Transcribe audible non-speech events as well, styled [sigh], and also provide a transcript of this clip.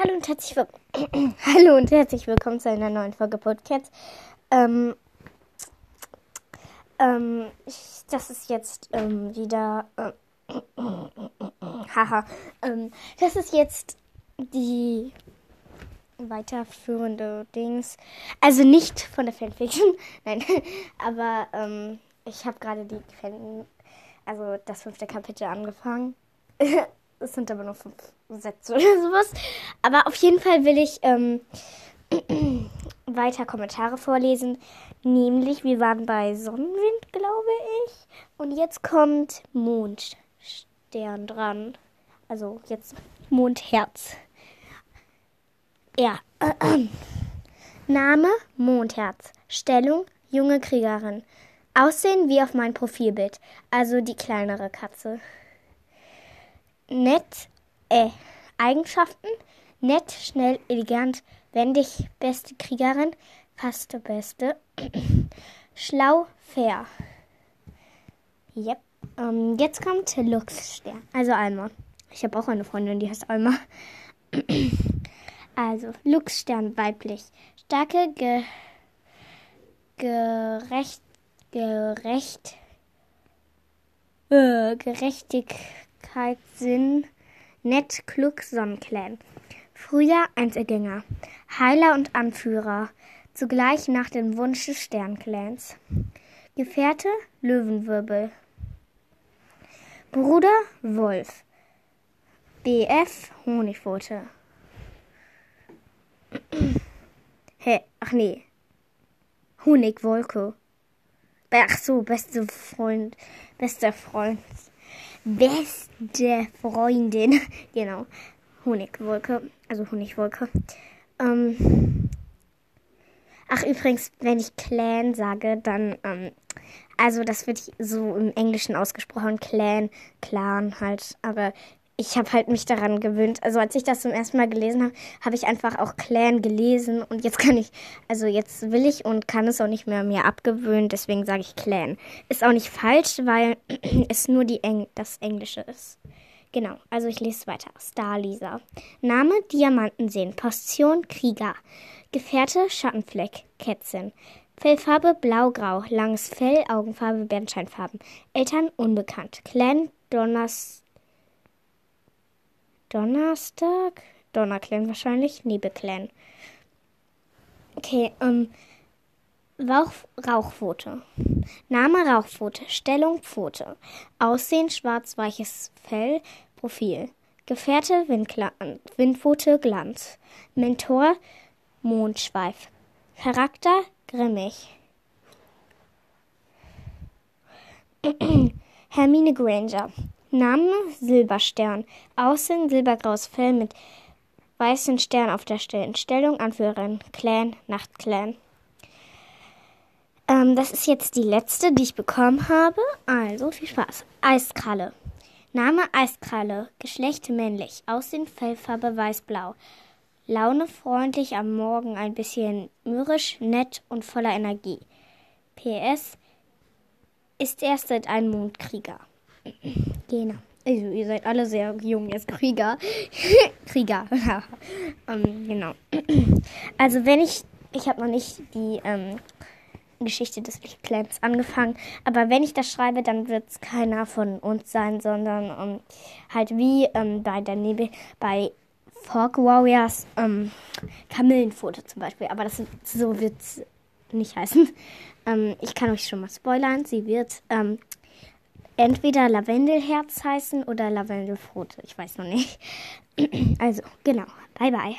Hallo und herzlich willkommen. [clears throat] Hallo und herzlich willkommen zu einer neuen Folge Podcast. Ähm, ähm, das ist jetzt ähm, wieder. Äh, [clears throat] haha. Ähm, das ist jetzt die weiterführende Dings. Also nicht von der Fanfiction, [laughs] nein. Aber ähm, ich habe gerade die Fan, also das fünfte Kapitel angefangen. [laughs] Es sind aber nur fünf Sätze oder [laughs] sowas. Aber auf jeden Fall will ich ähm, [clears throat] weiter Kommentare vorlesen. Nämlich, wir waren bei Sonnenwind, glaube ich. Und jetzt kommt Mondstern dran. Also jetzt Mondherz. Ja. [clears throat] Name Mondherz. Stellung junge Kriegerin. Aussehen wie auf mein Profilbild. Also die kleinere Katze nett, äh, Eigenschaften, nett, schnell, elegant, wendig, beste Kriegerin, fast der Beste, [clears throat] schlau, fair. Yep. Ähm, jetzt kommt Luxstern, also Alma. Ich habe auch eine Freundin, die heißt Alma. [clears throat] also, Luxstern, weiblich. Starke, ge gerecht, gerecht, äh, Gerechtigkeit Sinn, nett, klug, Sonnenclan. Früher Einzelgänger, Heiler und Anführer, zugleich nach dem Wunsch des Sternclans. Gefährte Löwenwirbel. Bruder Wolf. BF Honigpfote. [clears throat] Hä? Ach nee. Honigwolke. Ach so, beste Freund, bester Freund beste Freundin. [laughs] genau. Honigwolke. Also Honigwolke. Ähm. Ach, übrigens, wenn ich Clan sage, dann, ähm, also das wird so im Englischen ausgesprochen, Clan, Clan halt, aber ich habe halt mich daran gewöhnt. Also als ich das zum ersten Mal gelesen habe, habe ich einfach auch Clan gelesen und jetzt kann ich, also jetzt will ich und kann es auch nicht mehr mir abgewöhnen, deswegen sage ich Clan. Ist auch nicht falsch, weil [clears throat] es nur die Eng das Englische ist. Genau, also ich lese weiter. Star Lisa. Name Diamantenseen. Position Krieger. Gefährte Schattenfleck. Kätzchen. Fellfarbe blau-grau. Langes Fell, Augenfarbe Bernsteinfarben. Eltern unbekannt. Clan Donners Donnerstag? Donnerclan wahrscheinlich. Nebelclan. Okay, ähm. Rauch, Rauchpfote. Name Rauchpfote. Stellung Pfote. Aussehen schwarz weiches Fell. Profil. Gefährte Windgla Windpfote Glanz. Mentor Mondschweif. Charakter grimmig. [clears throat] Hermine Granger. Name Silberstern. Aussehen silbergraues Fell mit weißen Stern auf der Stirn. Stellung Anführerin. Clan, Nachtclan. Ähm, das ist jetzt die letzte, die ich bekommen habe. Also viel Spaß. Eiskralle. Name Eiskralle. Geschlecht männlich. Aussehen Fellfarbe weißblau. Laune freundlich am Morgen, ein bisschen mürrisch, nett und voller Energie. PS ist erst seit einem Mondkrieger. Genau. Also, ihr seid alle sehr jung jetzt. Krieger. [laughs] Krieger. [laughs] ähm, genau. [clears throat] Also, wenn ich. Ich habe noch nicht die ähm, Geschichte des Clans angefangen. Aber wenn ich das schreibe, dann wird es keiner von uns sein, sondern ähm, halt wie ähm, bei der Nebel. Bei Fog Warriors ähm, Kamillenfoto zum Beispiel. Aber das so wird es nicht heißen. [laughs] Ähm, ich kann euch schon mal spoilern. Sie wird entweder Lavendelherz heißen oder Lavendelfrote. Ich weiß noch nicht. [clears throat] Also, genau. Bye, bye.